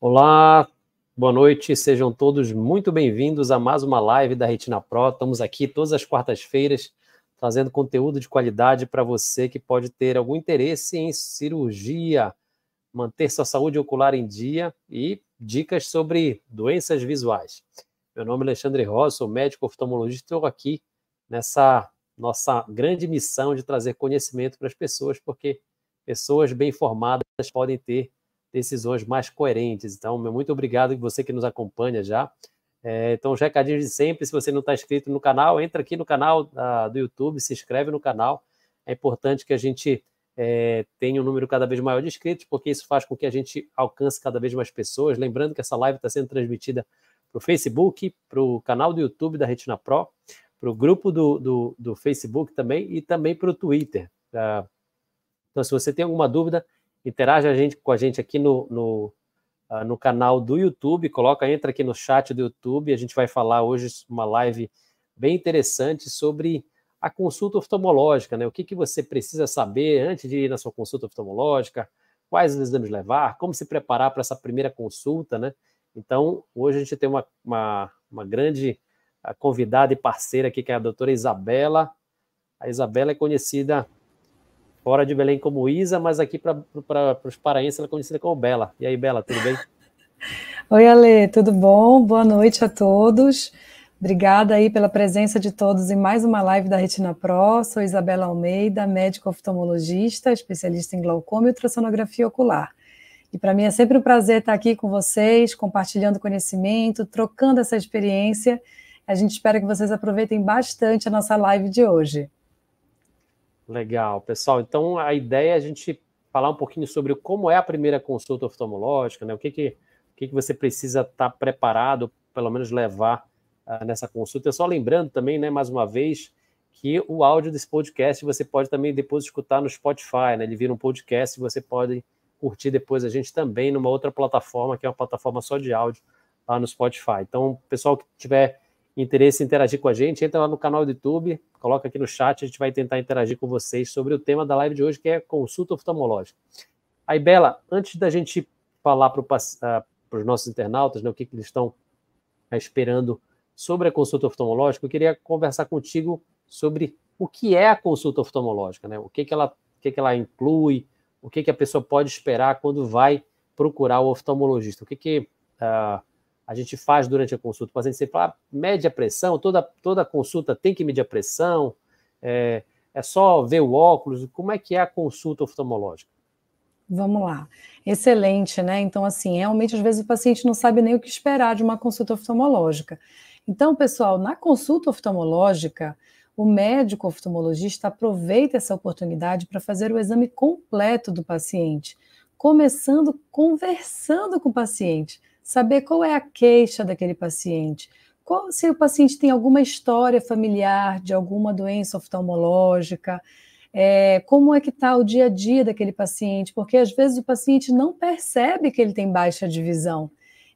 Olá, boa noite, sejam todos muito bem-vindos a mais uma live da Retina Pro. Estamos aqui todas as quartas-feiras trazendo conteúdo de qualidade para você que pode ter algum interesse em cirurgia, manter sua saúde ocular em dia e dicas sobre doenças visuais. Meu nome é Alexandre Rosa, sou médico oftalmologista e estou aqui nessa nossa grande missão de trazer conhecimento para as pessoas, porque pessoas bem informadas podem ter decisões mais coerentes. Então, muito obrigado você que nos acompanha já. É, então, os recadinhos de sempre, se você não está inscrito no canal, entra aqui no canal uh, do YouTube, se inscreve no canal. É importante que a gente é, tenha um número cada vez maior de inscritos, porque isso faz com que a gente alcance cada vez mais pessoas. Lembrando que essa live está sendo transmitida para o Facebook, para o canal do YouTube da Retina Pro, para o grupo do, do, do, Facebook também e também para o Twitter. Uh, então, se você tem alguma dúvida, Interage a gente, com a gente aqui no, no, uh, no canal do YouTube, coloca, entra aqui no chat do YouTube, a gente vai falar hoje uma live bem interessante sobre a consulta oftalmológica, né? O que, que você precisa saber antes de ir na sua consulta oftalmológica, quais exames levar, como se preparar para essa primeira consulta, né? Então, hoje a gente tem uma, uma, uma grande ah, convidada e parceira aqui, que é a doutora Isabela. A Isabela é conhecida fora de Belém como Isa, mas aqui para os paraenses ela é conhecida como Bela. E aí, Bela, tudo bem? Oi, Ale, tudo bom? Boa noite a todos. Obrigada aí pela presença de todos em mais uma live da Retina Pro. Sou Isabela Almeida, médico oftalmologista, especialista em glaucoma e ultrassonografia ocular. E para mim é sempre um prazer estar aqui com vocês, compartilhando conhecimento, trocando essa experiência. A gente espera que vocês aproveitem bastante a nossa live de hoje. Legal, pessoal. Então a ideia é a gente falar um pouquinho sobre como é a primeira consulta oftalmológica, né? O que que, o que, que você precisa estar tá preparado, pelo menos levar uh, nessa consulta. Só lembrando também, né, mais uma vez, que o áudio desse podcast você pode também depois escutar no Spotify, né? Ele vira um podcast e você pode curtir depois a gente também numa outra plataforma, que é uma plataforma só de áudio lá no Spotify. Então, pessoal que tiver interesse em interagir com a gente, entra lá no canal do YouTube, coloca aqui no chat, a gente vai tentar interagir com vocês sobre o tema da live de hoje, que é consulta oftalmológica. Aí, Bela, antes da gente falar para uh, os nossos internautas né, o que, que eles estão uh, esperando sobre a consulta oftalmológica, eu queria conversar contigo sobre o que é a consulta oftalmológica, né? o que, que, ela, o que, que ela inclui, o que, que a pessoa pode esperar quando vai procurar o oftalmologista, o que, que uh, a gente faz durante a consulta. O paciente sempre fala, ah, mede a pressão, toda, toda consulta tem que medir a pressão, é, é só ver o óculos. Como é que é a consulta oftalmológica? Vamos lá. Excelente, né? Então, assim, realmente, às vezes o paciente não sabe nem o que esperar de uma consulta oftalmológica. Então, pessoal, na consulta oftalmológica, o médico oftalmologista aproveita essa oportunidade para fazer o exame completo do paciente, começando conversando com o paciente saber qual é a queixa daquele paciente, qual, se o paciente tem alguma história familiar de alguma doença oftalmológica, é, como é que está o dia a dia daquele paciente, porque às vezes o paciente não percebe que ele tem baixa de visão.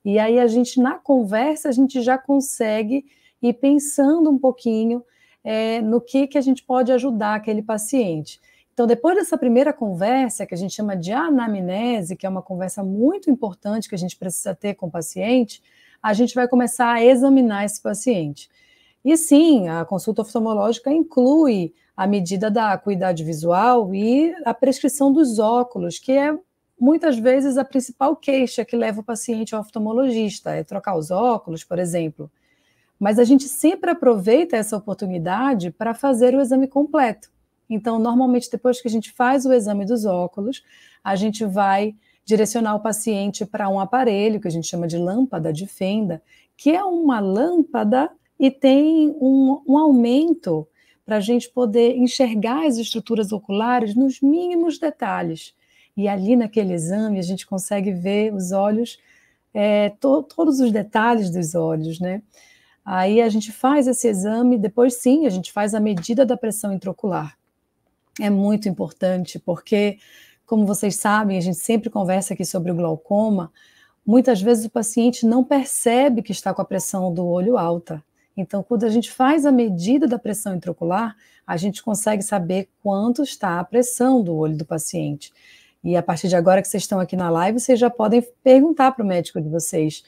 E aí a gente, na conversa, a gente já consegue ir pensando um pouquinho é, no que, que a gente pode ajudar aquele paciente. Então, depois dessa primeira conversa, que a gente chama de anamnese, que é uma conversa muito importante que a gente precisa ter com o paciente, a gente vai começar a examinar esse paciente. E sim, a consulta oftalmológica inclui a medida da acuidade visual e a prescrição dos óculos, que é muitas vezes a principal queixa que leva o paciente ao oftalmologista, é trocar os óculos, por exemplo. Mas a gente sempre aproveita essa oportunidade para fazer o exame completo. Então, normalmente, depois que a gente faz o exame dos óculos, a gente vai direcionar o paciente para um aparelho que a gente chama de lâmpada de fenda, que é uma lâmpada e tem um, um aumento para a gente poder enxergar as estruturas oculares nos mínimos detalhes. E ali naquele exame a gente consegue ver os olhos, é, to, todos os detalhes dos olhos, né? Aí a gente faz esse exame, depois sim, a gente faz a medida da pressão intraocular é muito importante, porque, como vocês sabem, a gente sempre conversa aqui sobre o glaucoma, muitas vezes o paciente não percebe que está com a pressão do olho alta. Então, quando a gente faz a medida da pressão intraocular, a gente consegue saber quanto está a pressão do olho do paciente. E a partir de agora que vocês estão aqui na live, vocês já podem perguntar para o médico de vocês: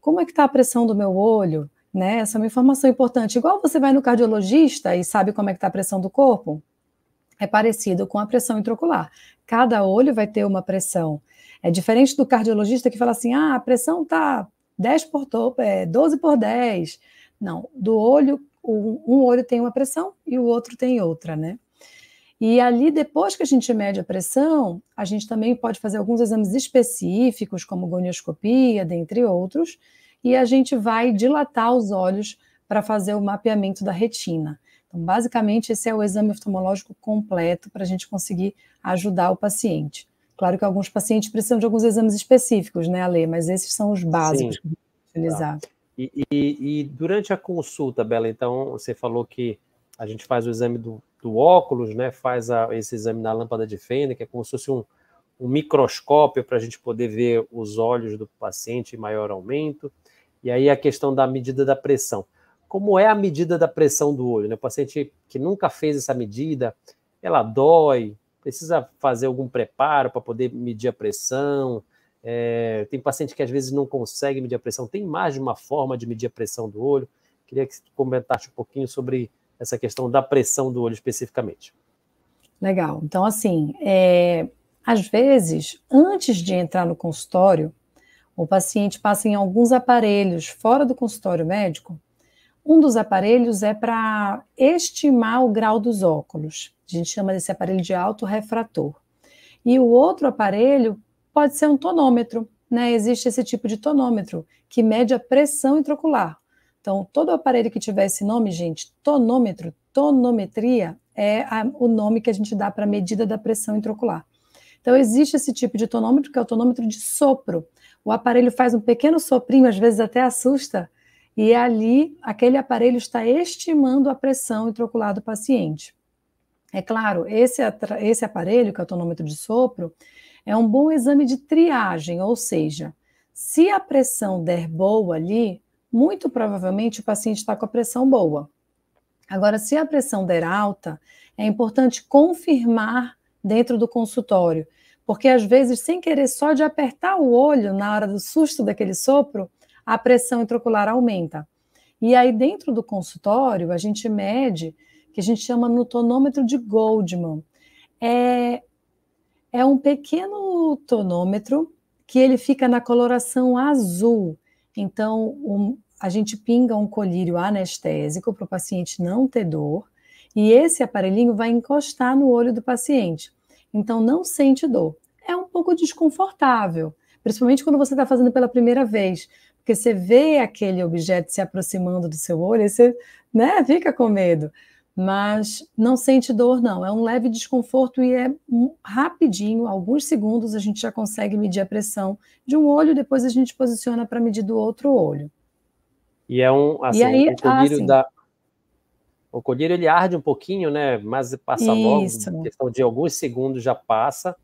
como é que está a pressão do meu olho? Né? Essa é uma informação importante. Igual você vai no cardiologista e sabe como é que está a pressão do corpo, é parecido com a pressão intraocular. Cada olho vai ter uma pressão. É diferente do cardiologista que fala assim: ah, a pressão está 10 por é, 12 por 10. Não, do olho, um olho tem uma pressão e o outro tem outra, né? E ali, depois que a gente mede a pressão, a gente também pode fazer alguns exames específicos, como gonioscopia, dentre outros, e a gente vai dilatar os olhos para fazer o mapeamento da retina. Então, basicamente, esse é o exame oftalmológico completo para a gente conseguir ajudar o paciente. Claro que alguns pacientes precisam de alguns exames específicos, né, Ale? Mas esses são os básicos Sim. que utilizar. Tá. E, e, e, durante a consulta, Bela, então, você falou que a gente faz o exame do, do óculos, né? Faz a, esse exame na lâmpada de Fender, que é como se fosse um, um microscópio para a gente poder ver os olhos do paciente em maior aumento. E aí a questão da medida da pressão. Como é a medida da pressão do olho? Né? O paciente que nunca fez essa medida, ela dói, precisa fazer algum preparo para poder medir a pressão. É, tem paciente que às vezes não consegue medir a pressão. Tem mais de uma forma de medir a pressão do olho. Queria que comentasse um pouquinho sobre essa questão da pressão do olho especificamente. Legal. Então, assim, é, às vezes, antes de entrar no consultório, o paciente passa em alguns aparelhos fora do consultório médico. Um dos aparelhos é para estimar o grau dos óculos. A gente chama desse aparelho de autorrefrator. E o outro aparelho pode ser um tonômetro, né? Existe esse tipo de tonômetro que mede a pressão intraocular. Então, todo aparelho que tiver esse nome, gente, tonômetro, tonometria, é a, o nome que a gente dá para a medida da pressão intraocular. Então, existe esse tipo de tonômetro, que é o tonômetro de sopro. O aparelho faz um pequeno soprinho, às vezes até assusta, e ali aquele aparelho está estimando a pressão intraocular do paciente. É claro, esse, esse aparelho, que é o tonômetro de sopro, é um bom exame de triagem, ou seja, se a pressão der boa ali, muito provavelmente o paciente está com a pressão boa. Agora, se a pressão der alta, é importante confirmar dentro do consultório, porque às vezes, sem querer só de apertar o olho na hora do susto daquele sopro, a pressão intraocular aumenta. E aí, dentro do consultório, a gente mede que a gente chama no tonômetro de Goldman. É, é um pequeno tonômetro que ele fica na coloração azul. Então, um, a gente pinga um colírio anestésico para o paciente não ter dor, e esse aparelhinho vai encostar no olho do paciente. Então, não sente dor. É um pouco desconfortável, principalmente quando você está fazendo pela primeira vez, porque você vê aquele objeto se aproximando do seu olho e você né, fica com medo mas não sente dor, não. É um leve desconforto e é rapidinho, alguns segundos, a gente já consegue medir a pressão de um olho, depois a gente posiciona para medir do outro olho. E é um, assim, e aí, o colírio ah, da... O colírio ele arde um pouquinho, né? Mas passa Isso. logo, questão de alguns segundos já passa.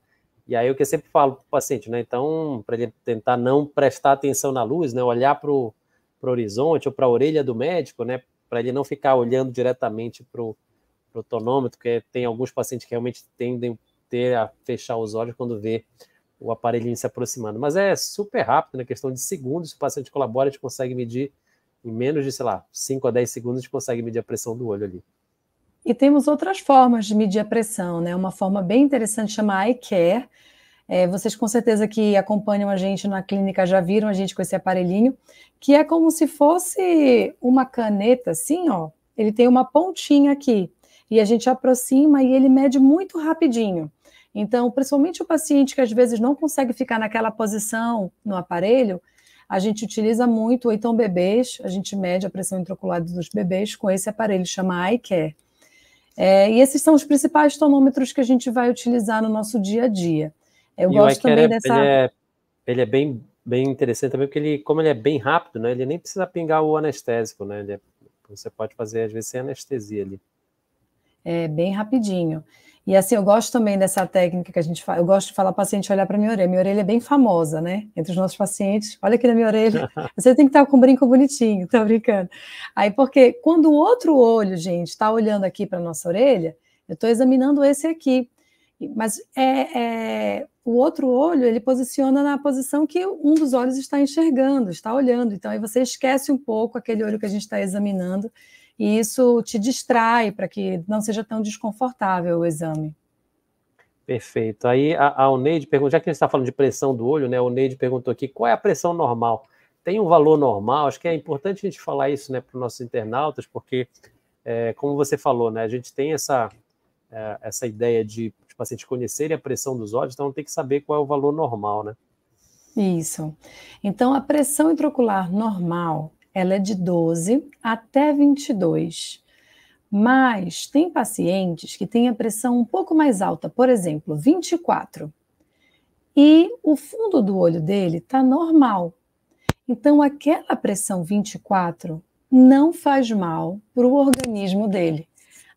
E aí o que eu sempre falo para o paciente, né? Então, para ele tentar não prestar atenção na luz, né? Olhar para o horizonte ou para a orelha do médico, né? para ele não ficar olhando diretamente para o tonômetro, porque tem alguns pacientes que realmente tendem ter a fechar os olhos quando vê o aparelhinho se aproximando. Mas é super rápido, na né? questão de segundos, se o paciente colabora, a gente consegue medir em menos de, sei lá, 5 a 10 segundos, a gente consegue medir a pressão do olho ali. E temos outras formas de medir a pressão, né? Uma forma bem interessante chama iCare, é, vocês com certeza que acompanham a gente na clínica já viram a gente com esse aparelhinho, que é como se fosse uma caneta, assim, ó. Ele tem uma pontinha aqui e a gente aproxima e ele mede muito rapidinho. Então, principalmente o paciente que às vezes não consegue ficar naquela posição no aparelho, a gente utiliza muito, ou então bebês, a gente mede a pressão intraocular dos bebês com esse aparelho, chama iCare. É, e esses são os principais tonômetros que a gente vai utilizar no nosso dia a dia. Eu e gosto também é, dessa. Ele é, ele é bem, bem interessante também, porque ele, como ele é bem rápido, né? Ele nem precisa pingar o anestésico, né? É, você pode fazer, às vezes, sem anestesia ali. É bem rapidinho. E assim, eu gosto também dessa técnica que a gente faz. Eu gosto de falar paciente olhar para minha orelha. Minha orelha é bem famosa, né? Entre os nossos pacientes. Olha aqui na minha orelha. Você tem que estar com um brinco bonitinho, tá brincando? Aí, porque quando o outro olho, gente, está olhando aqui para nossa orelha, eu estou examinando esse aqui. Mas é, é, o outro olho ele posiciona na posição que um dos olhos está enxergando, está olhando. Então aí você esquece um pouco aquele olho que a gente está examinando e isso te distrai para que não seja tão desconfortável o exame. Perfeito. Aí a, a Oneide pergunta, já que a gente está falando de pressão do olho, né? A Oneide perguntou aqui qual é a pressão normal. Tem um valor normal? Acho que é importante a gente falar isso né, para os nossos internautas, porque, é, como você falou, né, a gente tem essa, é, essa ideia de os pacientes conhecerem a pressão dos olhos, então tem que saber qual é o valor normal, né? Isso. Então, a pressão intraocular normal ela é de 12 até 22. Mas tem pacientes que têm a pressão um pouco mais alta, por exemplo, 24. E o fundo do olho dele está normal. Então, aquela pressão 24 não faz mal para o organismo dele.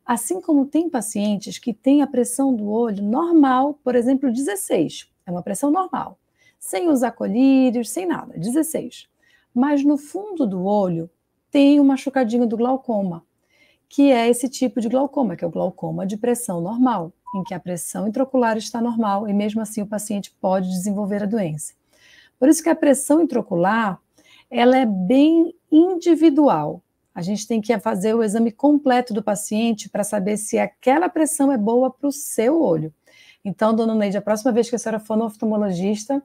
Assim como tem pacientes que têm a pressão do olho normal, por exemplo, 16. É uma pressão normal. Sem usar colírios, sem nada, 16 mas no fundo do olho tem um machucadinho do glaucoma, que é esse tipo de glaucoma, que é o glaucoma de pressão normal, em que a pressão intraocular está normal e mesmo assim o paciente pode desenvolver a doença. Por isso que a pressão intraocular, ela é bem individual. A gente tem que fazer o exame completo do paciente para saber se aquela pressão é boa para o seu olho. Então, dona Neide, a próxima vez que a senhora for no oftalmologista,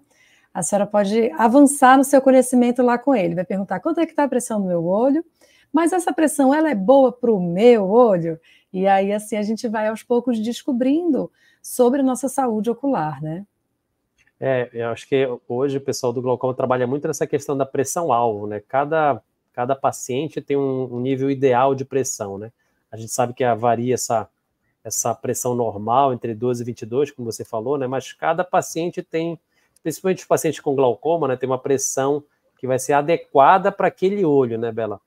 a senhora pode avançar no seu conhecimento lá com ele. Vai perguntar quanto é que está a pressão no meu olho, mas essa pressão ela é boa para o meu olho? E aí, assim, a gente vai aos poucos descobrindo sobre a nossa saúde ocular, né? É, eu acho que hoje o pessoal do glaucoma trabalha muito nessa questão da pressão-alvo, né? Cada, cada paciente tem um, um, nível ideal de pressão, né? A gente sabe que varia essa, essa pressão normal entre 12 e 22, como você falou, né? Mas cada paciente tem principalmente os pacientes com glaucoma, né, tem uma pressão que vai ser adequada para aquele olho, né, Bela?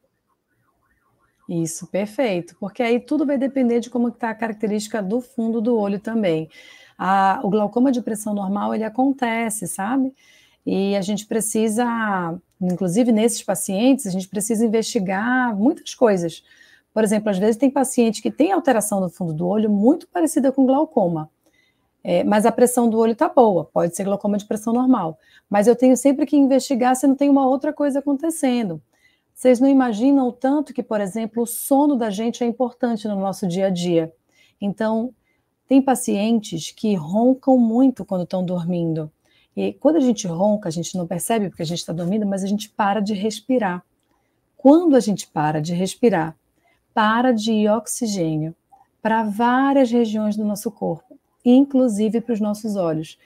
Isso, perfeito, porque aí tudo vai depender de como está a característica do fundo do olho também. A, o glaucoma de pressão normal, ele acontece, sabe? E a gente precisa, inclusive nesses pacientes, a gente precisa investigar muitas coisas. Por exemplo, às vezes tem paciente que tem alteração no fundo do olho muito parecida com glaucoma. É, mas a pressão do olho está boa, pode ser glaucoma de pressão normal. Mas eu tenho sempre que investigar se não tem uma outra coisa acontecendo. Vocês não imaginam o tanto que, por exemplo, o sono da gente é importante no nosso dia a dia. Então, tem pacientes que roncam muito quando estão dormindo. E quando a gente ronca, a gente não percebe porque a gente está dormindo, mas a gente para de respirar. Quando a gente para de respirar, para de ir oxigênio para várias regiões do nosso corpo inclusive para os nossos olhos.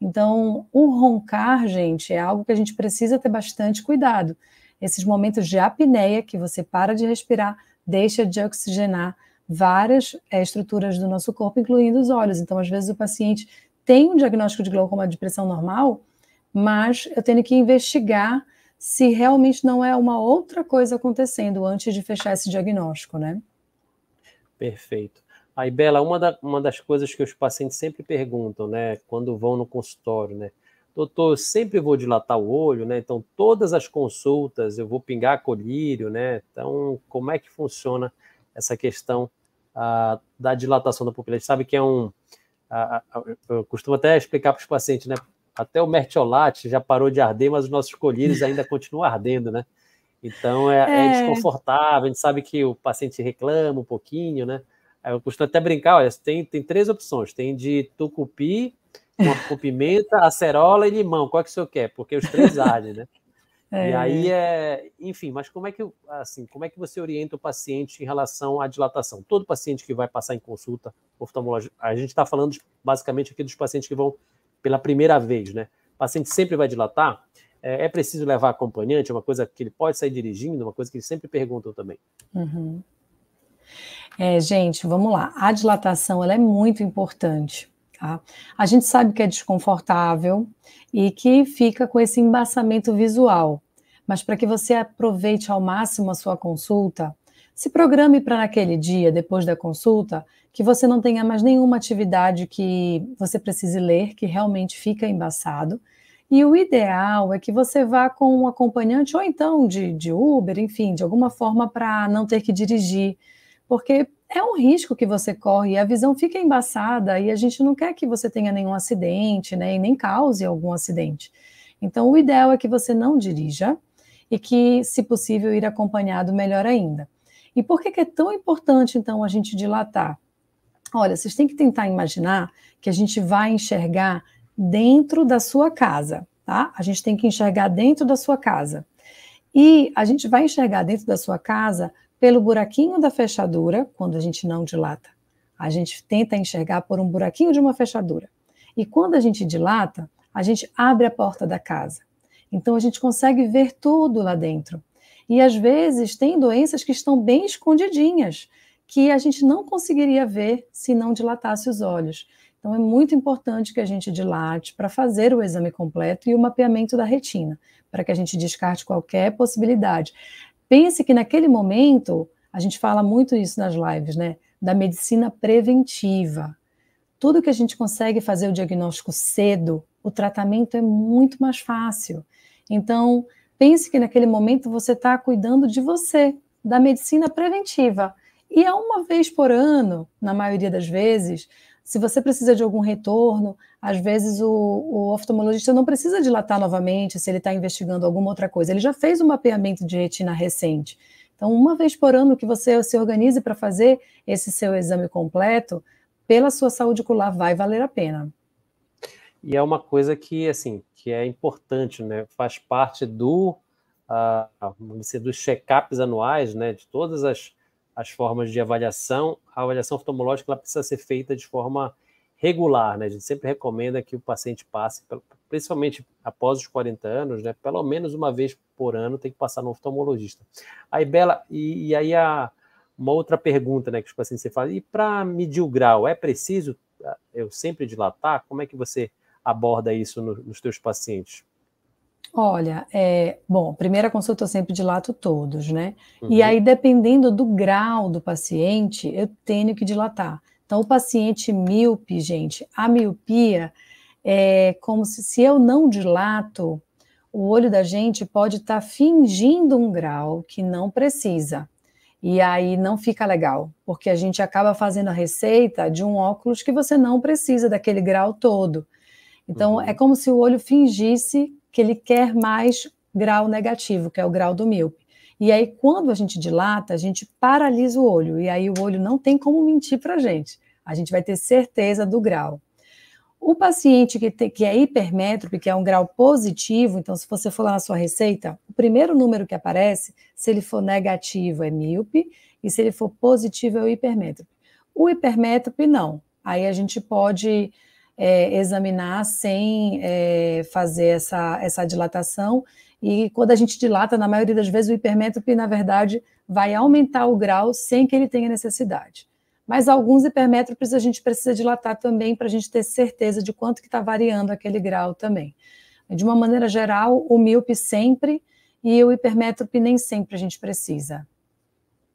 Então, o roncar, gente, é algo que a gente precisa ter bastante cuidado. Esses momentos de apneia, que você para de respirar, deixa de oxigenar várias é, estruturas do nosso corpo, incluindo os olhos. Então, às vezes, o paciente tem um diagnóstico de glaucoma de pressão normal, mas eu tenho que investigar se realmente não é uma outra coisa acontecendo antes de fechar esse diagnóstico, né? Perfeito. Aí, Bela, uma, da, uma das coisas que os pacientes sempre perguntam, né, quando vão no consultório, né? Doutor, eu sempre vou dilatar o olho, né? Então, todas as consultas eu vou pingar colírio, né? Então, como é que funciona essa questão ah, da dilatação da pupila? A gente sabe que é um. Ah, eu costumo até explicar para os pacientes, né? Até o mertiolate já parou de arder, mas os nossos colírios ainda continuam ardendo, né? Então, é, é. é desconfortável, a gente sabe que o paciente reclama um pouquinho, né? Eu costumo até brincar, olha, tem, tem três opções. Tem de tucupi, com, pimenta, acerola e limão. Qual é que o senhor quer? Porque os três ardem, né? É. E aí é, enfim, mas como é que assim, como é que você orienta o paciente em relação à dilatação? Todo paciente que vai passar em consulta oftalmológica, a gente está falando basicamente aqui dos pacientes que vão pela primeira vez, né? O paciente sempre vai dilatar. É, é preciso levar acompanhante, é uma coisa que ele pode sair dirigindo, uma coisa que eles sempre perguntam também. Uhum. É, gente, vamos lá. A dilatação ela é muito importante. Tá? A gente sabe que é desconfortável e que fica com esse embaçamento visual. Mas para que você aproveite ao máximo a sua consulta, se programe para naquele dia, depois da consulta, que você não tenha mais nenhuma atividade que você precise ler, que realmente fica embaçado. E o ideal é que você vá com um acompanhante, ou então de, de Uber, enfim, de alguma forma para não ter que dirigir, porque é um risco que você corre, a visão fica embaçada e a gente não quer que você tenha nenhum acidente, né, e nem cause algum acidente. Então, o ideal é que você não dirija e que, se possível, ir acompanhado melhor ainda. E por que, que é tão importante, então, a gente dilatar? Olha, vocês têm que tentar imaginar que a gente vai enxergar dentro da sua casa, tá? A gente tem que enxergar dentro da sua casa. E a gente vai enxergar dentro da sua casa pelo buraquinho da fechadura, quando a gente não dilata. A gente tenta enxergar por um buraquinho de uma fechadura. E quando a gente dilata, a gente abre a porta da casa. Então a gente consegue ver tudo lá dentro. E às vezes tem doenças que estão bem escondidinhas, que a gente não conseguiria ver se não dilatasse os olhos. Então é muito importante que a gente dilate para fazer o exame completo e o mapeamento da retina, para que a gente descarte qualquer possibilidade. Pense que naquele momento, a gente fala muito isso nas lives, né? Da medicina preventiva. Tudo que a gente consegue fazer o diagnóstico cedo, o tratamento é muito mais fácil. Então, pense que naquele momento você está cuidando de você, da medicina preventiva. E é uma vez por ano, na maioria das vezes, se você precisa de algum retorno, às vezes o, o oftalmologista não precisa dilatar novamente se ele está investigando alguma outra coisa. Ele já fez um mapeamento de retina recente. Então, uma vez por ano que você se organize para fazer esse seu exame completo, pela sua saúde ocular vai valer a pena. E é uma coisa que, assim, que é importante, né? Faz parte do, uh, dos check-ups anuais, né? De todas as as formas de avaliação, a avaliação oftalmológica ela precisa ser feita de forma regular, né? A gente sempre recomenda que o paciente passe, principalmente após os 40 anos, né? Pelo menos uma vez por ano tem que passar no oftalmologista. Aí, Bela, e, e aí a, uma outra pergunta, né? Que os pacientes você fala, e para medir o grau, é preciso ah, eu sempre dilatar? Como é que você aborda isso no, nos teus pacientes? Olha, é, bom, primeira consulta eu sempre dilato todos, né? Uhum. E aí, dependendo do grau do paciente, eu tenho que dilatar. Então, o paciente míope, gente, a miopia é como se, se eu não dilato, o olho da gente pode estar tá fingindo um grau que não precisa. E aí não fica legal, porque a gente acaba fazendo a receita de um óculos que você não precisa daquele grau todo. Então, uhum. é como se o olho fingisse que ele quer mais grau negativo, que é o grau do míope. E aí, quando a gente dilata, a gente paralisa o olho, e aí o olho não tem como mentir para a gente. A gente vai ter certeza do grau. O paciente que, te, que é hipermétrope, que é um grau positivo, então, se você for lá na sua receita, o primeiro número que aparece, se ele for negativo, é míope, e se ele for positivo, é o hipermétrope. O hipermétrope, não. Aí a gente pode é, examinar sem é, fazer essa, essa dilatação. E quando a gente dilata, na maioria das vezes, o hipermétrope, na verdade, vai aumentar o grau sem que ele tenha necessidade. Mas alguns hipermétropes a gente precisa dilatar também para a gente ter certeza de quanto que está variando aquele grau também. De uma maneira geral, o míope sempre e o hipermétrope nem sempre a gente precisa.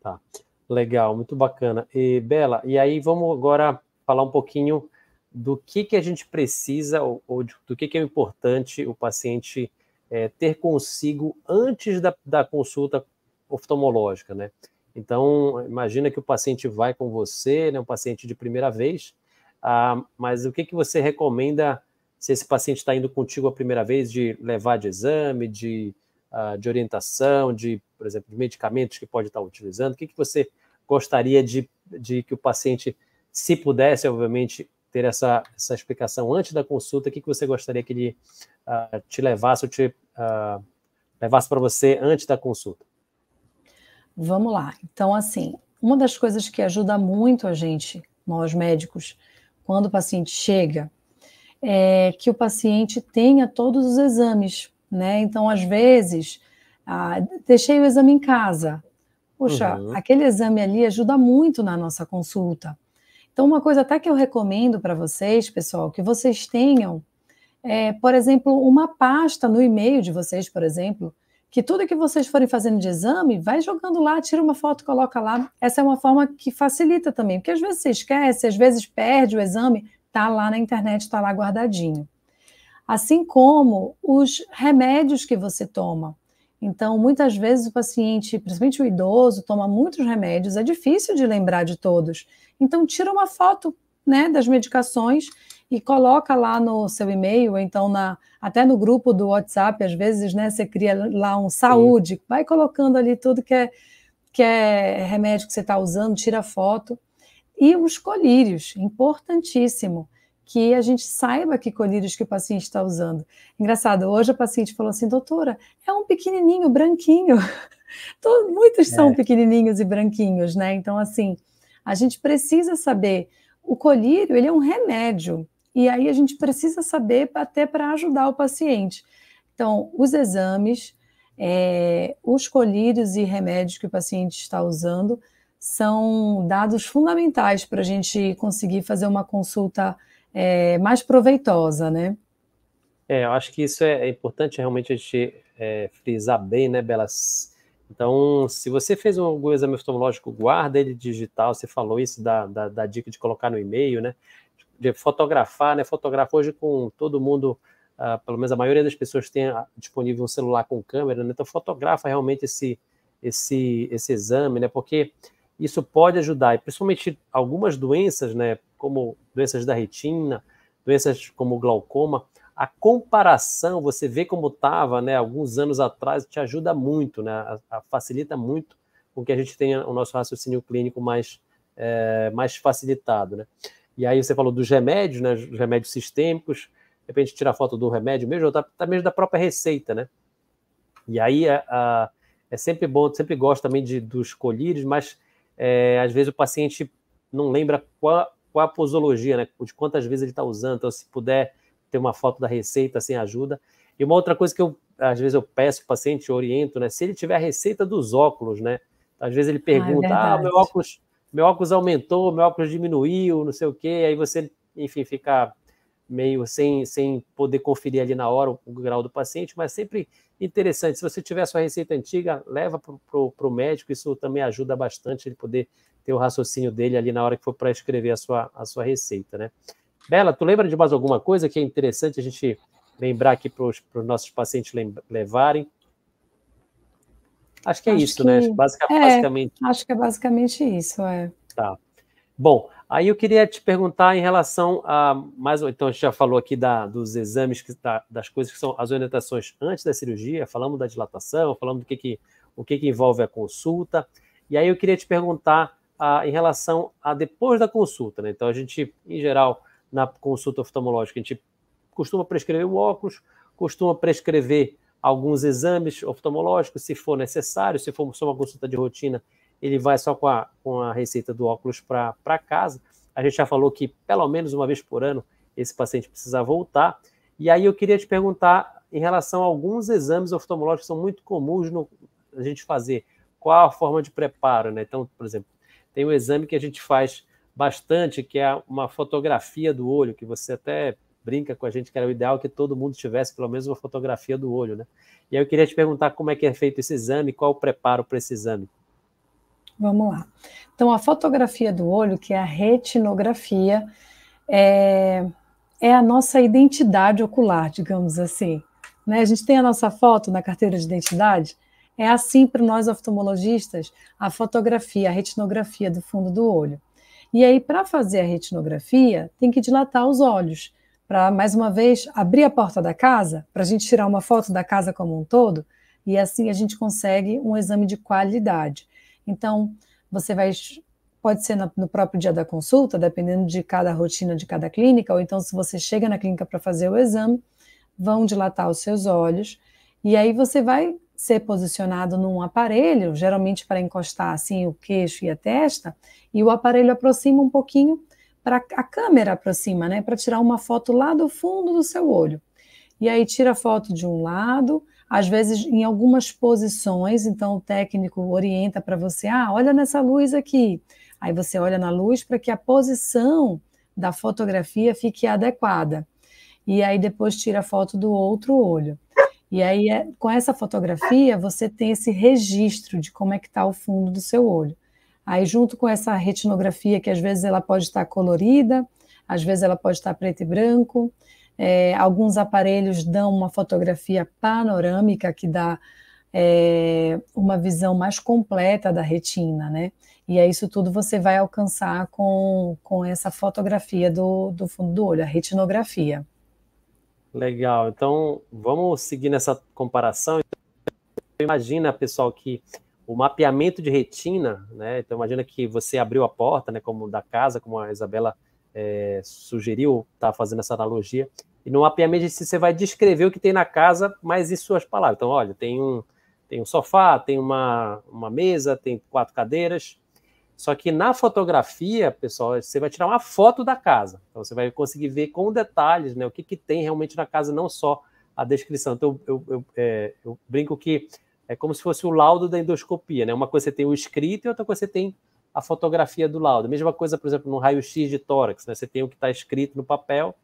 Tá, legal, muito bacana. E Bela, e aí vamos agora falar um pouquinho do que, que a gente precisa ou, ou do que, que é importante o paciente é, ter consigo antes da, da consulta oftalmológica, né? Então, imagina que o paciente vai com você, né, um paciente de primeira vez, ah, mas o que, que você recomenda se esse paciente está indo contigo a primeira vez de levar de exame, de, ah, de orientação, de, por exemplo, de medicamentos que pode estar utilizando? O que, que você gostaria de, de que o paciente, se pudesse, obviamente, ter essa, essa explicação antes da consulta, o que, que você gostaria que ele uh, te levasse ou te uh, levasse para você antes da consulta? Vamos lá. Então, assim, uma das coisas que ajuda muito a gente, nós médicos, quando o paciente chega, é que o paciente tenha todos os exames, né? Então, às vezes, ah, deixei o exame em casa. Puxa, uhum. aquele exame ali ajuda muito na nossa consulta. Então, uma coisa até que eu recomendo para vocês, pessoal, que vocês tenham, é, por exemplo, uma pasta no e-mail de vocês, por exemplo, que tudo que vocês forem fazendo de exame, vai jogando lá, tira uma foto, coloca lá. Essa é uma forma que facilita também, porque às vezes você esquece, às vezes perde o exame, tá lá na internet, está lá guardadinho. Assim como os remédios que você toma. Então, muitas vezes o paciente, principalmente o idoso, toma muitos remédios, é difícil de lembrar de todos. Então, tira uma foto né, das medicações e coloca lá no seu e-mail, ou então na, até no grupo do WhatsApp, às vezes, né, você cria lá um saúde, Sim. vai colocando ali tudo que é, que é remédio que você está usando, tira foto. E os colírios, importantíssimo, que a gente saiba que colírios que o paciente está usando. Engraçado, hoje a paciente falou assim, doutora, é um pequenininho, branquinho. Muitos são é. pequenininhos e branquinhos, né? Então, assim, a gente precisa saber o colírio ele é um remédio e aí a gente precisa saber até para ajudar o paciente. Então, os exames, é, os colírios e remédios que o paciente está usando são dados fundamentais para a gente conseguir fazer uma consulta é, mais proveitosa, né? É, eu acho que isso é, é importante realmente a gente é, frisar bem, né, Belas? Então, se você fez um, exame oftalmológico, guarda ele digital. Você falou isso da, da, da dica de colocar no e-mail, né? De fotografar, né? Fotografa hoje com todo mundo, uh, pelo menos a maioria das pessoas tem ah, disponível um celular com câmera, né? Então, fotografa realmente esse, esse, esse exame, né? Porque isso pode ajudar, e principalmente algumas doenças, né? Como doenças da retina, doenças como glaucoma, a comparação, você vê como estava, né, alguns anos atrás, te ajuda muito, né, a, a facilita muito com que a gente tenha o nosso raciocínio clínico mais, é, mais facilitado, né. E aí você falou dos remédios, né, os remédios sistêmicos, de repente tirar foto do remédio mesmo, ou até mesmo da própria receita, né. E aí a, a, é sempre bom, sempre gosto também de, dos colírios, mas é, às vezes o paciente não lembra qual, qual a posologia, né, de quantas vezes ele está usando, então se puder ter uma foto da receita sem ajuda. E uma outra coisa que eu, às vezes, eu peço para o paciente, oriento, né? Se ele tiver a receita dos óculos, né? Às vezes ele ah, é pergunta, ah, é meu óculos, meu óculos aumentou, meu óculos diminuiu, não sei o quê, aí você, enfim, fica meio sem, sem poder conferir ali na hora o, o grau do paciente, mas sempre interessante. Se você tiver sua receita antiga, leva para o médico, isso também ajuda bastante ele poder ter o raciocínio dele ali na hora que for para escrever a sua, a sua receita, né? Bela, tu lembra de mais alguma coisa que é interessante a gente lembrar aqui para os nossos pacientes levarem? Acho que é acho isso, né? que, né? É, basicamente. Acho que é basicamente isso, é. Tá. Bom, aí eu queria te perguntar em relação a mais então a gente já falou aqui da, dos exames que, da, das coisas que são as orientações antes da cirurgia, falamos da dilatação, falamos do que, que o que, que envolve a consulta. E aí eu queria te perguntar ah, em relação a depois da consulta, né? Então a gente, em geral, na consulta oftalmológica. A gente costuma prescrever um óculos, costuma prescrever alguns exames oftalmológicos, se for necessário, se for só uma consulta de rotina, ele vai só com a, com a receita do óculos para casa. A gente já falou que pelo menos uma vez por ano esse paciente precisa voltar. E aí eu queria te perguntar em relação a alguns exames oftalmológicos que são muito comuns no, a gente fazer. Qual a forma de preparo, né? Então, por exemplo, tem um exame que a gente faz bastante, que é uma fotografia do olho, que você até brinca com a gente que era o ideal que todo mundo tivesse pelo menos uma fotografia do olho, né? E aí eu queria te perguntar como é que é feito esse exame, qual o preparo para esse exame. Vamos lá. Então, a fotografia do olho, que é a retinografia, é, é a nossa identidade ocular, digamos assim. Né? A gente tem a nossa foto na carteira de identidade, é assim para nós oftalmologistas a fotografia, a retinografia do fundo do olho. E aí, para fazer a retinografia, tem que dilatar os olhos, para, mais uma vez, abrir a porta da casa, para a gente tirar uma foto da casa como um todo, e assim a gente consegue um exame de qualidade. Então, você vai. Pode ser no próprio dia da consulta, dependendo de cada rotina de cada clínica, ou então, se você chega na clínica para fazer o exame, vão dilatar os seus olhos, e aí você vai ser posicionado num aparelho, geralmente para encostar assim o queixo e a testa, e o aparelho aproxima um pouquinho para a câmera aproxima, né, para tirar uma foto lá do fundo do seu olho. E aí tira a foto de um lado, às vezes em algumas posições, então o técnico orienta para você, ah, olha nessa luz aqui. Aí você olha na luz para que a posição da fotografia fique adequada. E aí depois tira a foto do outro olho. E aí, é, com essa fotografia, você tem esse registro de como é que está o fundo do seu olho. Aí, junto com essa retinografia, que às vezes ela pode estar colorida, às vezes ela pode estar preto e branco, é, alguns aparelhos dão uma fotografia panorâmica que dá é, uma visão mais completa da retina, né? E é isso tudo você vai alcançar com, com essa fotografia do, do fundo do olho, a retinografia. Legal. Então, vamos seguir nessa comparação. Imagina, pessoal, que o mapeamento de retina, né? Então, imagina que você abriu a porta, né? Como da casa, como a Isabela é, sugeriu, tá fazendo essa analogia. E no mapeamento você vai descrever o que tem na casa, mas em suas palavras. Então, olha, tem um, tem um sofá, tem uma, uma mesa, tem quatro cadeiras. Só que na fotografia, pessoal, você vai tirar uma foto da casa. Então você vai conseguir ver com detalhes né, o que, que tem realmente na casa, não só a descrição. Então eu, eu, é, eu brinco que é como se fosse o laudo da endoscopia. Né? Uma coisa você tem o escrito e outra coisa você tem a fotografia do laudo. Mesma coisa, por exemplo, no raio-x de tórax. Né? Você tem o que está escrito no papel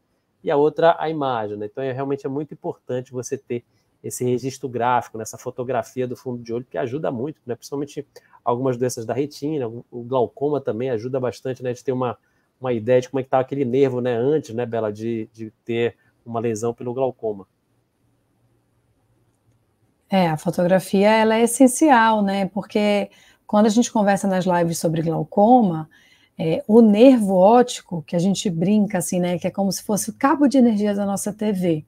e a outra a imagem. Né? Então é, realmente é muito importante você ter esse registro gráfico, nessa fotografia do fundo de olho, que ajuda muito, né? principalmente algumas doenças da retina, o glaucoma também ajuda bastante, né? De ter uma, uma ideia de como é que estava aquele nervo, né? Antes, né, Bela, de, de ter uma lesão pelo glaucoma. É, a fotografia ela é essencial, né? Porque quando a gente conversa nas lives sobre glaucoma, é, o nervo óptico, que a gente brinca assim, né? Que é como se fosse o cabo de energia da nossa TV.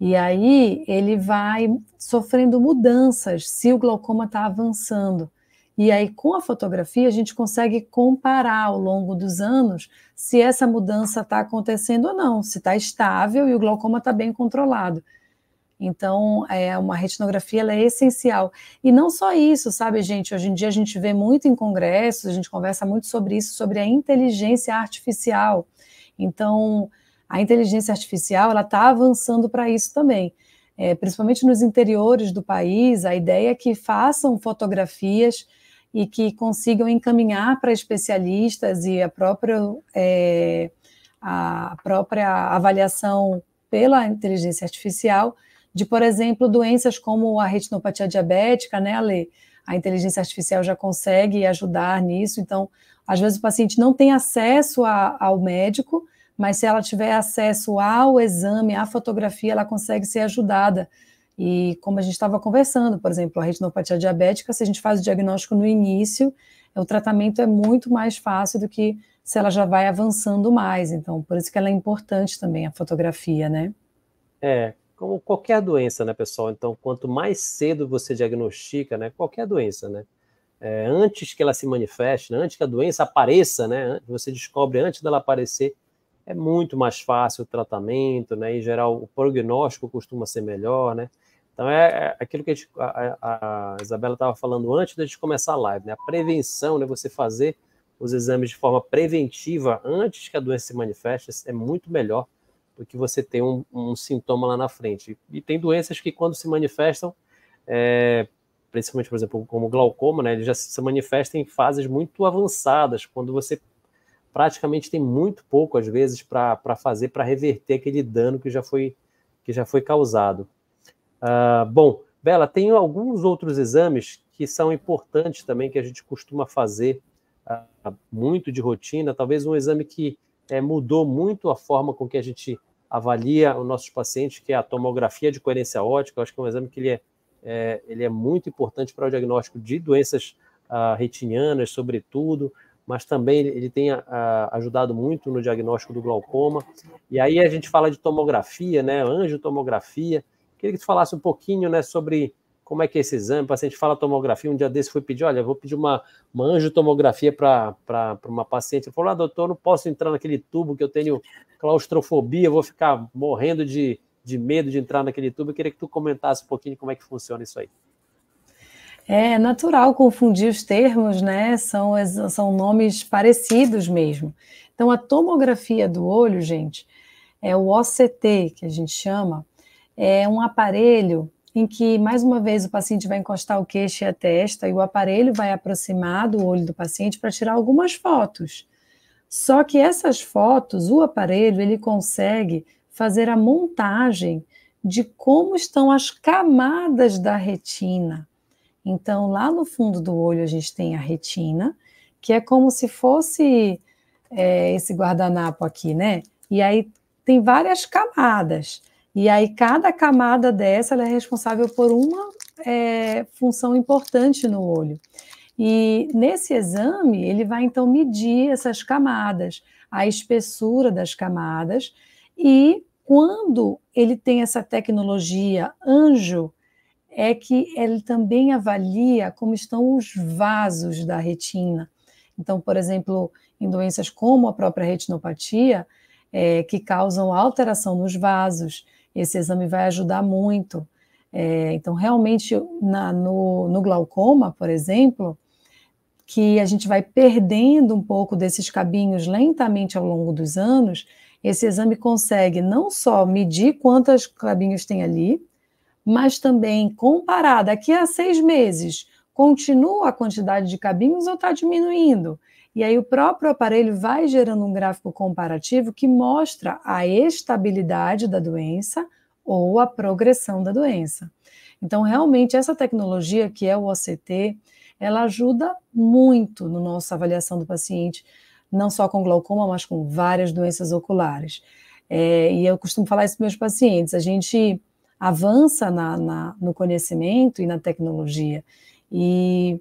E aí ele vai sofrendo mudanças se o glaucoma está avançando. E aí, com a fotografia, a gente consegue comparar ao longo dos anos se essa mudança está acontecendo ou não, se está estável e o glaucoma está bem controlado. Então, é, uma retinografia é essencial. E não só isso, sabe, gente? Hoje em dia a gente vê muito em congressos, a gente conversa muito sobre isso, sobre a inteligência artificial. Então, a inteligência artificial ela está avançando para isso também. É, principalmente nos interiores do país, a ideia é que façam fotografias e que consigam encaminhar para especialistas e a própria, é, a própria avaliação pela inteligência artificial de, por exemplo, doenças como a retinopatia diabética, né, Ale? A inteligência artificial já consegue ajudar nisso, então, às vezes o paciente não tem acesso a, ao médico, mas se ela tiver acesso ao exame, à fotografia, ela consegue ser ajudada e como a gente estava conversando, por exemplo, a retinopatia diabética, se a gente faz o diagnóstico no início, o tratamento é muito mais fácil do que se ela já vai avançando mais. Então, por isso que ela é importante também, a fotografia, né? É, como qualquer doença, né, pessoal? Então, quanto mais cedo você diagnostica, né, qualquer doença, né? É, antes que ela se manifeste, né, antes que a doença apareça, né, você descobre antes dela aparecer, é muito mais fácil o tratamento, né? Em geral, o prognóstico costuma ser melhor, né? Então é, é aquilo que a, gente, a, a Isabela estava falando antes da gente começar a live, né? A prevenção, né? Você fazer os exames de forma preventiva antes que a doença se manifeste é muito melhor do que você ter um, um sintoma lá na frente. E tem doenças que quando se manifestam, é, principalmente, por exemplo, como glaucoma, né? Ele já se manifesta em fases muito avançadas, quando você praticamente tem muito pouco, às vezes, para fazer, para reverter aquele dano que já foi, que já foi causado. Uh, bom, Bela, tem alguns outros exames que são importantes também, que a gente costuma fazer uh, muito de rotina. Talvez um exame que é, mudou muito a forma com que a gente avalia os nossos pacientes, que é a tomografia de coerência ótica. Eu acho que é um exame que ele é, é ele é muito importante para o diagnóstico de doenças uh, retinianas, sobretudo, mas também ele tem ajudado muito no diagnóstico do glaucoma. E aí a gente fala de tomografia, né, angiotomografia, Queria que tu falasse um pouquinho né, sobre como é que é esse exame. O paciente fala tomografia, um dia desse foi pedir, olha, vou pedir uma, uma angiotomografia para uma paciente. Ele falou, ah, doutor, não posso entrar naquele tubo que eu tenho claustrofobia, vou ficar morrendo de, de medo de entrar naquele tubo. Eu queria que tu comentasse um pouquinho como é que funciona isso aí. É natural confundir os termos, né? São, são nomes parecidos mesmo. Então, a tomografia do olho, gente, é o OCT, que a gente chama, é um aparelho em que, mais uma vez, o paciente vai encostar o queixo e a testa e o aparelho vai aproximar do olho do paciente para tirar algumas fotos. Só que essas fotos, o aparelho, ele consegue fazer a montagem de como estão as camadas da retina. Então, lá no fundo do olho, a gente tem a retina, que é como se fosse é, esse guardanapo aqui, né? E aí tem várias camadas. E aí, cada camada dessa é responsável por uma é, função importante no olho. E nesse exame, ele vai então medir essas camadas, a espessura das camadas, e quando ele tem essa tecnologia anjo, é que ele também avalia como estão os vasos da retina. Então, por exemplo, em doenças como a própria retinopatia, é, que causam alteração nos vasos, esse exame vai ajudar muito. É, então, realmente, na, no, no glaucoma, por exemplo, que a gente vai perdendo um pouco desses cabinhos lentamente ao longo dos anos, esse exame consegue não só medir quantos cabinhos tem ali, mas também comparar daqui a seis meses, continua a quantidade de cabinhos ou está diminuindo? E aí o próprio aparelho vai gerando um gráfico comparativo que mostra a estabilidade da doença ou a progressão da doença. Então, realmente, essa tecnologia que é o OCT, ela ajuda muito no nossa avaliação do paciente, não só com glaucoma, mas com várias doenças oculares. É, e eu costumo falar isso para meus pacientes, a gente avança na, na, no conhecimento e na tecnologia. E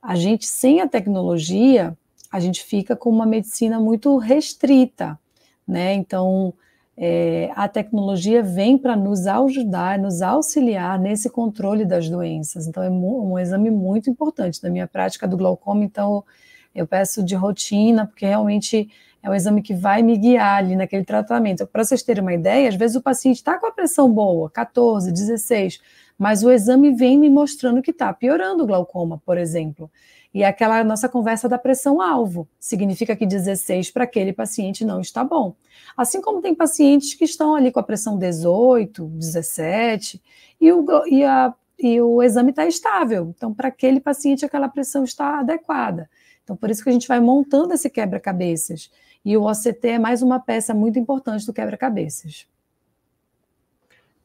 a gente, sem a tecnologia, a gente fica com uma medicina muito restrita, né? Então, é, a tecnologia vem para nos ajudar, nos auxiliar nesse controle das doenças. Então, é um exame muito importante. Na minha prática do glaucoma, então, eu peço de rotina, porque realmente é um exame que vai me guiar ali naquele tratamento. Para vocês terem uma ideia, às vezes o paciente está com a pressão boa, 14, 16, mas o exame vem me mostrando que está piorando o glaucoma, por exemplo. E aquela nossa conversa da pressão-alvo significa que 16 para aquele paciente não está bom. Assim como tem pacientes que estão ali com a pressão 18, 17, e o, e a, e o exame está estável. Então, para aquele paciente, aquela pressão está adequada. Então, por isso que a gente vai montando esse quebra-cabeças. E o OCT é mais uma peça muito importante do quebra-cabeças.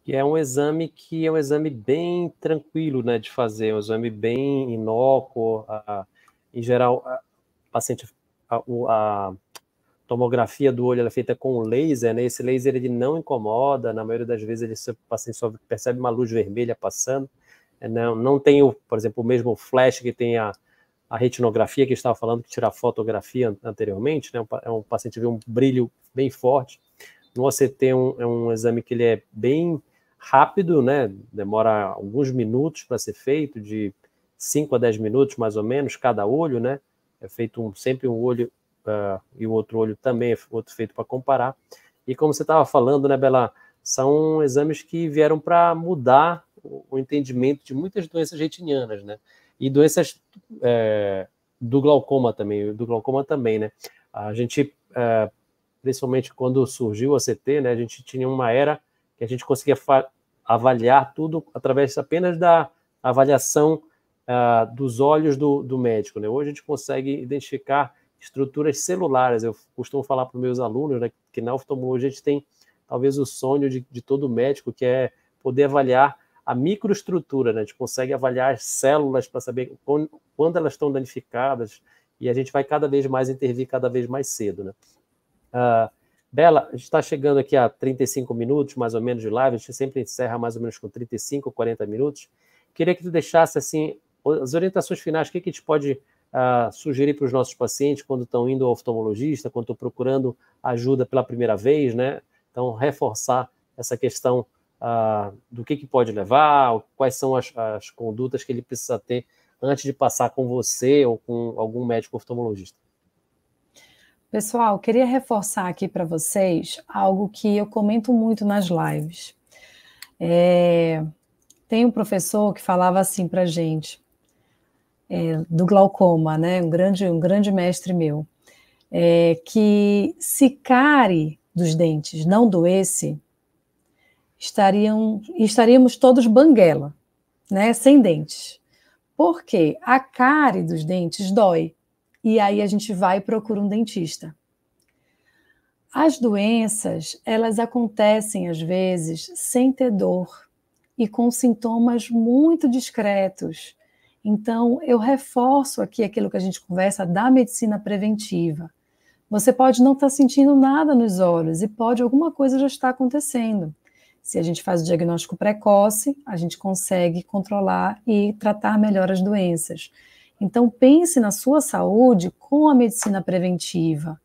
E é um exame que é um exame bem tranquilo né, de fazer, um exame bem inócuo. A, em geral, a paciente, a, a, tomografia do olho é feita com laser, né? Esse laser ele não incomoda, na maioria das vezes ele, o paciente só percebe uma luz vermelha passando. É, não, não tem, o, por exemplo, o mesmo flash que tem a, a retinografia que estava falando, que tira a fotografia anteriormente, né? É um paciente vê um brilho bem forte. No OCT é um, é um exame que ele é bem rápido, né? Demora alguns minutos para ser feito, de 5 a 10 minutos mais ou menos, cada olho, né? É feito um, sempre um olho uh, e o outro olho também é outro feito para comparar. E como você estava falando, né, Bela, são exames que vieram para mudar o, o entendimento de muitas doenças retinianas, né? E doenças é, do glaucoma também, do glaucoma também, né? A gente, é, principalmente quando surgiu o ACT, né, a gente tinha uma era que a gente conseguia avaliar tudo através apenas da avaliação uh, dos olhos do, do, médico, né? Hoje a gente consegue identificar estruturas celulares. Eu costumo falar para os meus alunos né, que na oftalmologia a gente tem talvez o sonho de, de todo médico, que é poder avaliar a microestrutura, né? A gente consegue avaliar as células para saber quando elas estão danificadas e a gente vai cada vez mais intervir cada vez mais cedo, né? Uh, Bela, a gente está chegando aqui a 35 minutos, mais ou menos, de live, a gente sempre encerra mais ou menos com 35, 40 minutos. Queria que tu deixasse, assim, as orientações finais, o que, que a gente pode uh, sugerir para os nossos pacientes quando estão indo ao oftalmologista, quando estão procurando ajuda pela primeira vez, né? Então, reforçar essa questão do que, que pode levar, quais são as, as condutas que ele precisa ter antes de passar com você ou com algum médico oftalmologista. Pessoal, queria reforçar aqui para vocês algo que eu comento muito nas lives. É, tem um professor que falava assim para gente, é, do glaucoma, né? Um grande, um grande mestre meu, é, que se cárie dos dentes não doesse, estariam, estaríamos todos banguela, né, sem dentes. Porque a cárie dos dentes dói. E aí a gente vai e procura um dentista. As doenças, elas acontecem às vezes sem ter dor e com sintomas muito discretos. Então, eu reforço aqui aquilo que a gente conversa da medicina preventiva. Você pode não estar sentindo nada nos olhos e pode alguma coisa já estar acontecendo. Se a gente faz o diagnóstico precoce, a gente consegue controlar e tratar melhor as doenças. Então, pense na sua saúde com a medicina preventiva.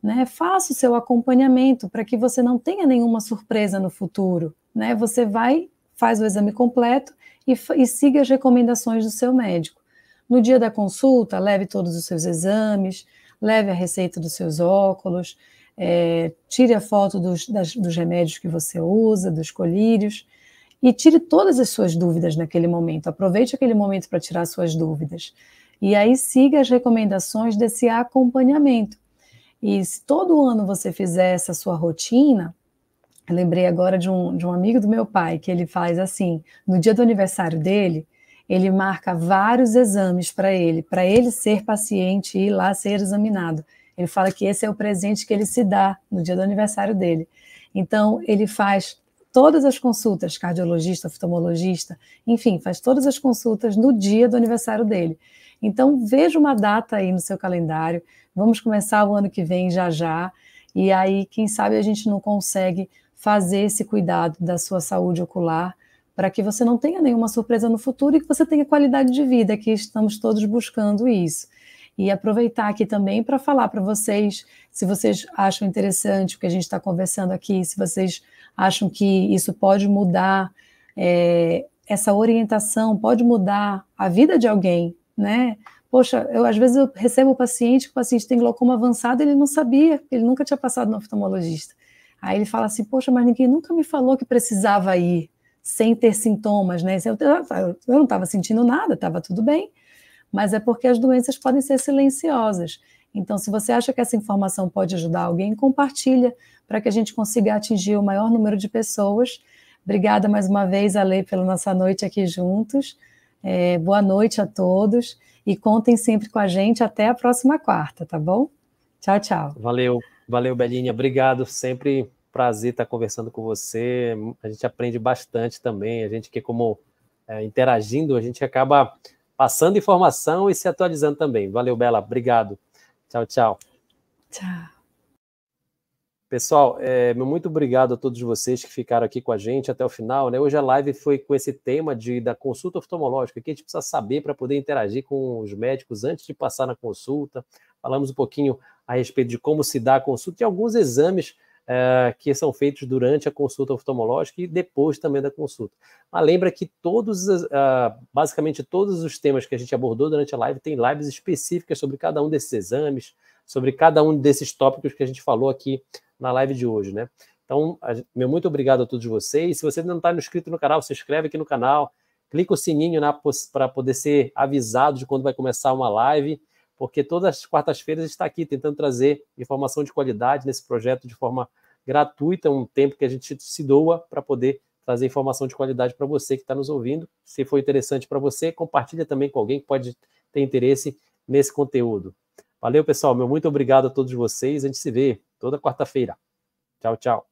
Né? Faça o seu acompanhamento para que você não tenha nenhuma surpresa no futuro. Né? Você vai, faz o exame completo e, e siga as recomendações do seu médico. No dia da consulta, leve todos os seus exames, leve a receita dos seus óculos, é, tire a foto dos, das, dos remédios que você usa, dos colírios, e tire todas as suas dúvidas naquele momento. Aproveite aquele momento para tirar suas dúvidas. E aí siga as recomendações desse acompanhamento. E se todo ano você fizer essa sua rotina, eu lembrei agora de um, de um amigo do meu pai, que ele faz assim: no dia do aniversário dele, ele marca vários exames para ele, para ele ser paciente e ir lá ser examinado. Ele fala que esse é o presente que ele se dá no dia do aniversário dele. Então, ele faz todas as consultas, cardiologista, oftalmologista, enfim, faz todas as consultas no dia do aniversário dele. Então, veja uma data aí no seu calendário. Vamos começar o ano que vem já já. E aí, quem sabe a gente não consegue fazer esse cuidado da sua saúde ocular para que você não tenha nenhuma surpresa no futuro e que você tenha qualidade de vida, que estamos todos buscando isso. E aproveitar aqui também para falar para vocês, se vocês acham interessante o que a gente está conversando aqui, se vocês acham que isso pode mudar, é, essa orientação pode mudar a vida de alguém, né? Poxa, eu às vezes eu recebo o paciente, que o paciente tem glaucoma avançado, ele não sabia, ele nunca tinha passado no oftalmologista. Aí ele fala assim, poxa, mas ninguém nunca me falou que precisava ir sem ter sintomas, né? Eu não estava sentindo nada, estava tudo bem, mas é porque as doenças podem ser silenciosas. Então, se você acha que essa informação pode ajudar alguém, compartilha para que a gente consiga atingir o maior número de pessoas. Obrigada mais uma vez, Ale, pela nossa noite aqui juntos. É, boa noite a todos e contem sempre com a gente até a próxima quarta, tá bom? Tchau, tchau. Valeu, valeu, Belinha. Obrigado. Sempre prazer estar conversando com você. A gente aprende bastante também. A gente que, como é, interagindo, a gente acaba passando informação e se atualizando também. Valeu, Bela. Obrigado. Tchau, tchau. Tchau. Pessoal, é, muito obrigado a todos vocês que ficaram aqui com a gente até o final. Né? Hoje a live foi com esse tema de, da consulta oftalmológica, que a gente precisa saber para poder interagir com os médicos antes de passar na consulta. Falamos um pouquinho a respeito de como se dá a consulta e alguns exames é, que são feitos durante a consulta oftalmológica e depois também da consulta. Mas lembra que todos, uh, basicamente todos os temas que a gente abordou durante a live tem lives específicas sobre cada um desses exames, sobre cada um desses tópicos que a gente falou aqui na live de hoje, né? Então, meu muito obrigado a todos vocês. Se você não está inscrito no canal, se inscreve aqui no canal, clica o sininho para poder ser avisado de quando vai começar uma live porque todas as quartas-feiras está aqui tentando trazer informação de qualidade nesse projeto de forma gratuita, um tempo que a gente se doa para poder trazer informação de qualidade para você que está nos ouvindo. Se for interessante para você, compartilha também com alguém que pode ter interesse nesse conteúdo. Valeu, pessoal. Meu muito obrigado a todos vocês. A gente se vê toda quarta-feira. Tchau, tchau.